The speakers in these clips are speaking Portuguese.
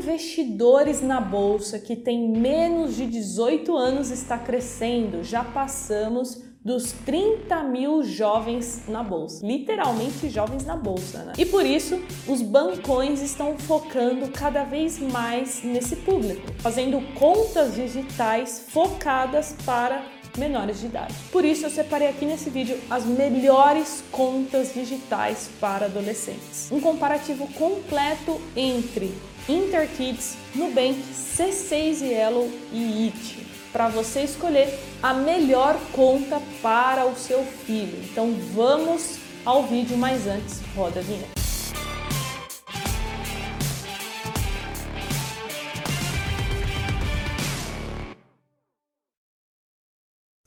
investidores na bolsa que tem menos de 18 anos está crescendo. Já passamos dos 30 mil jovens na bolsa, literalmente jovens na bolsa, né? E por isso os bancões estão focando cada vez mais nesse público, fazendo contas digitais focadas para menores de idade. Por isso eu separei aqui nesse vídeo as melhores contas digitais para adolescentes. Um comparativo completo entre Interkids, Nubank, C6 Yellow e IT para você escolher a melhor conta para o seu filho. Então vamos ao vídeo, mas antes roda a vinheta.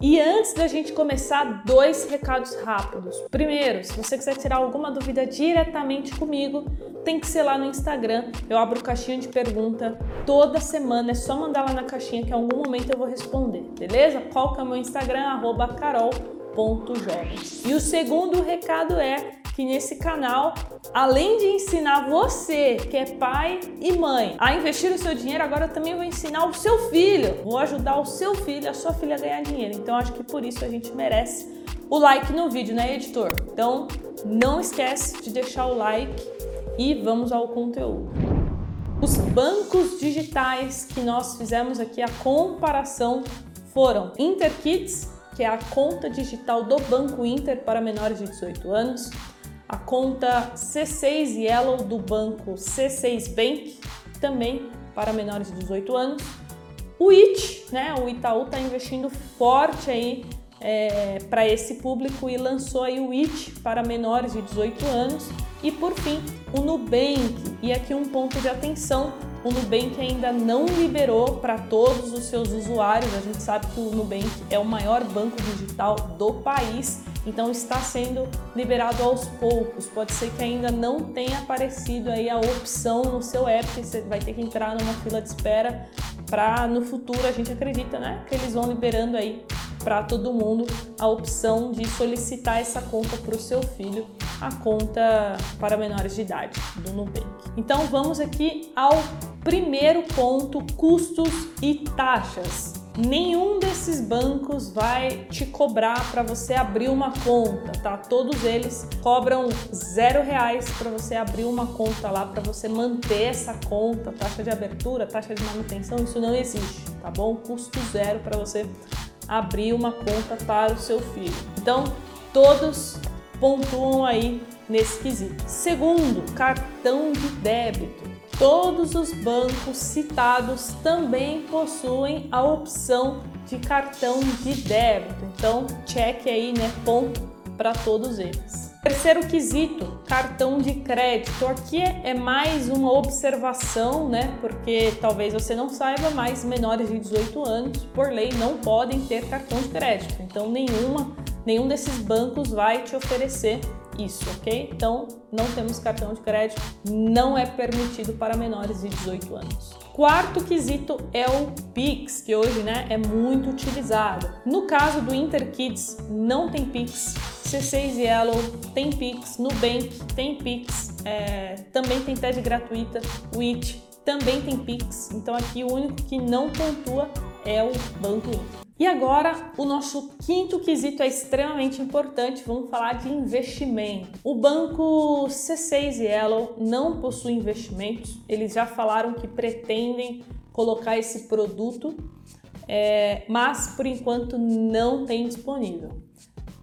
E antes da gente começar, dois recados rápidos. Primeiro, se você quiser tirar alguma dúvida diretamente comigo, tem que ser lá no Instagram. Eu abro caixinha de pergunta toda semana. É só mandar lá na caixinha que em algum momento eu vou responder, beleza? Qual que é o meu Instagram? Carol.jovens. E o segundo recado é que nesse canal, além de ensinar você, que é pai e mãe, a investir o seu dinheiro, agora também vou ensinar o seu filho. Vou ajudar o seu filho, a sua filha a ganhar dinheiro. Então acho que por isso a gente merece o like no vídeo, né, editor? Então não esquece de deixar o like e vamos ao conteúdo. Os bancos digitais que nós fizemos aqui a comparação foram InterKids, que é a conta digital do Banco Inter para menores de 18 anos, a conta C6 Yellow do banco C6 Bank, também para menores de 18 anos. O IT, né? O Itaú está investindo forte aí é, para esse público e lançou aí o IT para menores de 18 anos. E por fim, o Nubank. E aqui um ponto de atenção: o Nubank ainda não liberou para todos os seus usuários. A gente sabe que o Nubank é o maior banco digital do país então está sendo liberado aos poucos. Pode ser que ainda não tenha aparecido aí a opção no seu app, você vai ter que entrar numa fila de espera para no futuro a gente acredita, né, que eles vão liberando aí para todo mundo a opção de solicitar essa conta para o seu filho, a conta para menores de idade do Nubank. Então vamos aqui ao primeiro ponto, custos e taxas. Nenhum desses bancos vai te cobrar para você abrir uma conta, tá? Todos eles cobram zero reais para você abrir uma conta lá, para você manter essa conta, taxa de abertura, taxa de manutenção, isso não existe, tá bom? Custo zero para você abrir uma conta para o seu filho. Então, todos pontuam aí nesse quesito. Segundo, cartão de débito. Todos os bancos citados também possuem a opção de cartão de débito. Então, cheque aí, né, ponto para todos eles. Terceiro quesito, cartão de crédito. Aqui é mais uma observação, né? Porque talvez você não saiba, mas menores de 18 anos, por lei, não podem ter cartão de crédito. Então, nenhuma, nenhum desses bancos vai te oferecer isso, ok? Então, não temos cartão de crédito, não é permitido para menores de 18 anos. Quarto quesito é o Pix, que hoje né, é muito utilizado. No caso do InterKids, não tem Pix. C6 Yellow tem Pix, Nubank tem Pix, é, também tem TED gratuita, o IT também tem Pix. Então aqui o único que não pontua é o Banco Inter. E agora, o nosso quinto quesito é extremamente importante, vamos falar de investimento. O banco C6 Yellow não possui investimentos, eles já falaram que pretendem colocar esse produto, é, mas por enquanto não tem disponível.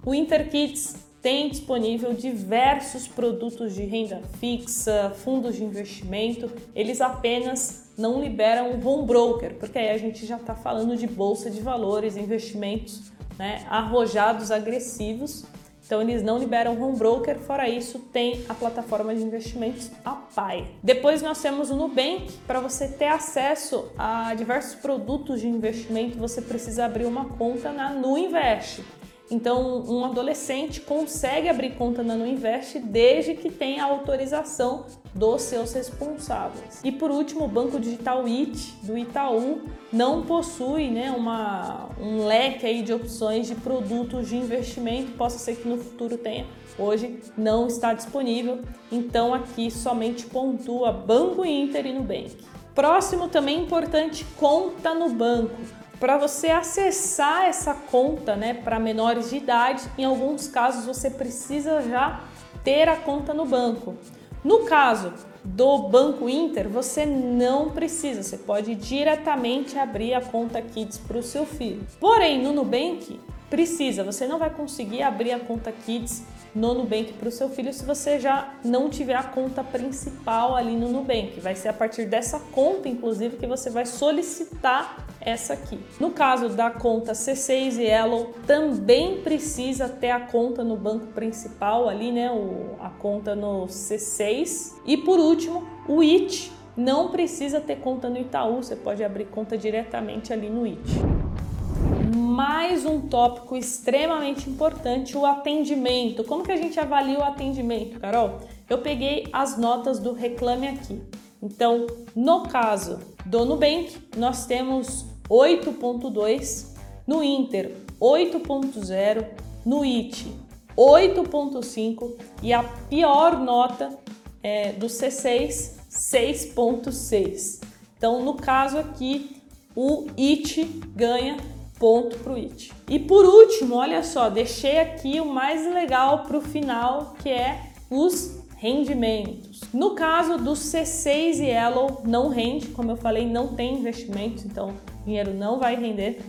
O InterKids tem disponível diversos produtos de renda fixa, fundos de investimento, eles apenas não liberam o home broker, porque aí a gente já está falando de bolsa de valores, investimentos né, arrojados, agressivos. Então eles não liberam home broker, fora isso tem a plataforma de investimentos a Pai. Depois nós temos o Nubank, para você ter acesso a diversos produtos de investimento, você precisa abrir uma conta na Nuinvest. Então, um adolescente consegue abrir conta na Nuinvest desde que tenha a autorização dos seus responsáveis. E por último, o Banco Digital IT do Itaú não possui né, uma, um leque aí de opções de produtos de investimento, possa ser que no futuro tenha. Hoje não está disponível, então aqui somente pontua Banco Inter e Nubank. Próximo também importante, conta no banco. Para você acessar essa conta, né, para menores de idade, em alguns casos você precisa já ter a conta no banco. No caso do Banco Inter, você não precisa, você pode diretamente abrir a conta Kids para o seu filho. Porém, no Nubank, precisa, você não vai conseguir abrir a conta Kids no Nubank para o seu filho se você já não tiver a conta principal ali no Nubank. Vai ser a partir dessa conta, inclusive, que você vai solicitar essa aqui. No caso da conta C6 e Yellow, também precisa ter a conta no banco principal ali, né? O, a conta no C6. E por último, o IT não precisa ter conta no Itaú, você pode abrir conta diretamente ali no IT mais um tópico extremamente importante, o atendimento. Como que a gente avalia o atendimento, Carol? Eu peguei as notas do Reclame Aqui. Então, no caso do Nubank, nós temos 8.2, no Inter 8.0, no IT 8.5 e a pior nota é, do C6 6.6. Então, no caso aqui, o IT ganha ponto para o IT. E por último, olha só, deixei aqui o mais legal para o final, que é os rendimentos. No caso do C6 e Yellow, não rende, como eu falei, não tem investimentos, então dinheiro não vai render.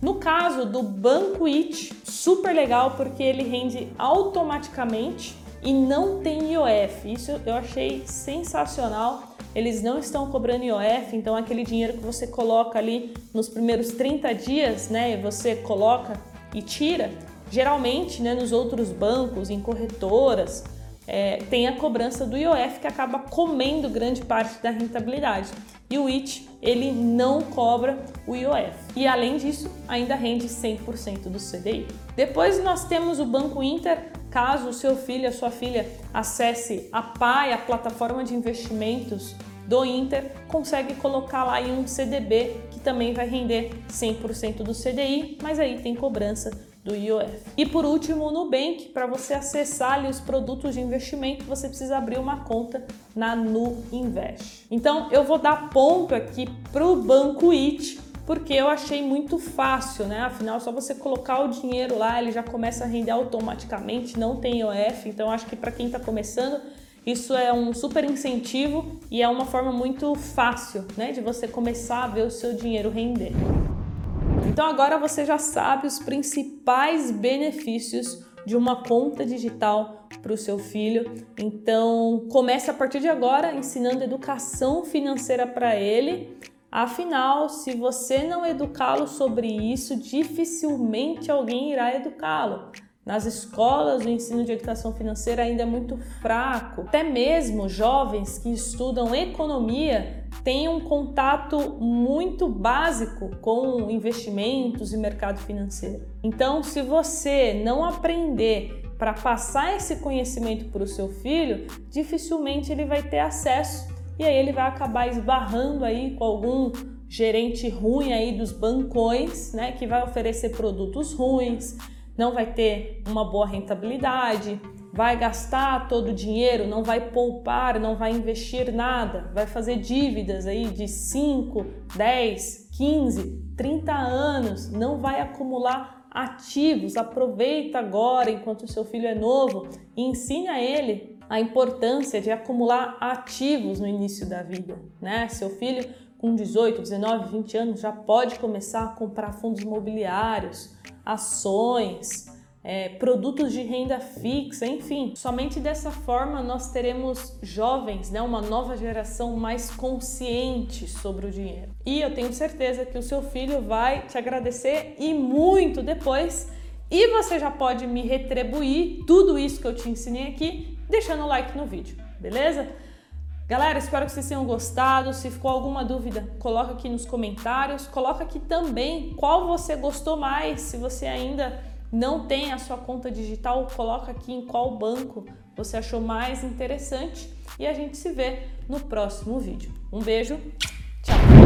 No caso do Banco IT, super legal porque ele rende automaticamente e não tem IOF. Isso eu achei sensacional eles não estão cobrando IOF, então aquele dinheiro que você coloca ali nos primeiros 30 dias, né, você coloca e tira, geralmente, né, nos outros bancos, em corretoras, é, tem a cobrança do IOF que acaba comendo grande parte da rentabilidade. E o IT, ele não cobra o IOF. E além disso, ainda rende 100% do CDI. Depois nós temos o Banco Inter, caso o seu filho, a sua filha acesse a PAI, a plataforma de investimentos do Inter, consegue colocar lá em um CDB que também vai render 100% do CDI, mas aí tem cobrança do IOF. E por último, o Nubank, para você acessar ali os produtos de investimento, você precisa abrir uma conta na Nu Invest. Então, eu vou dar ponto aqui para o Banco IT, porque eu achei muito fácil, né? Afinal, só você colocar o dinheiro lá, ele já começa a render automaticamente, não tem IOF. Então, acho que para quem está começando, isso é um super incentivo e é uma forma muito fácil, né, de você começar a ver o seu dinheiro render. Então agora você já sabe os principais benefícios de uma conta digital para o seu filho. Então comece a partir de agora ensinando educação financeira para ele. Afinal, se você não educá-lo sobre isso, dificilmente alguém irá educá-lo. Nas escolas, o ensino de educação financeira ainda é muito fraco. Até mesmo jovens que estudam economia tem um contato muito básico com investimentos e mercado financeiro. Então, se você não aprender para passar esse conhecimento para o seu filho, dificilmente ele vai ter acesso e aí ele vai acabar esbarrando aí com algum gerente ruim aí dos bancões, né, que vai oferecer produtos ruins, não vai ter uma boa rentabilidade, vai gastar todo o dinheiro, não vai poupar, não vai investir nada, vai fazer dívidas aí de 5, 10, 15, 30 anos, não vai acumular ativos. Aproveita agora, enquanto o seu filho é novo, e ensine a ele a importância de acumular ativos no início da vida, né? Seu filho com 18, 19, 20 anos já pode começar a comprar fundos imobiliários, ações, é, produtos de renda fixa, enfim. Somente dessa forma nós teremos jovens, né, uma nova geração mais consciente sobre o dinheiro. E eu tenho certeza que o seu filho vai te agradecer e muito depois. E você já pode me retribuir tudo isso que eu te ensinei aqui, deixando o like no vídeo, beleza? Galera, espero que vocês tenham gostado. Se ficou alguma dúvida, coloca aqui nos comentários. Coloca aqui também qual você gostou mais. Se você ainda não tem a sua conta digital, coloca aqui em qual banco você achou mais interessante e a gente se vê no próximo vídeo. Um beijo, tchau!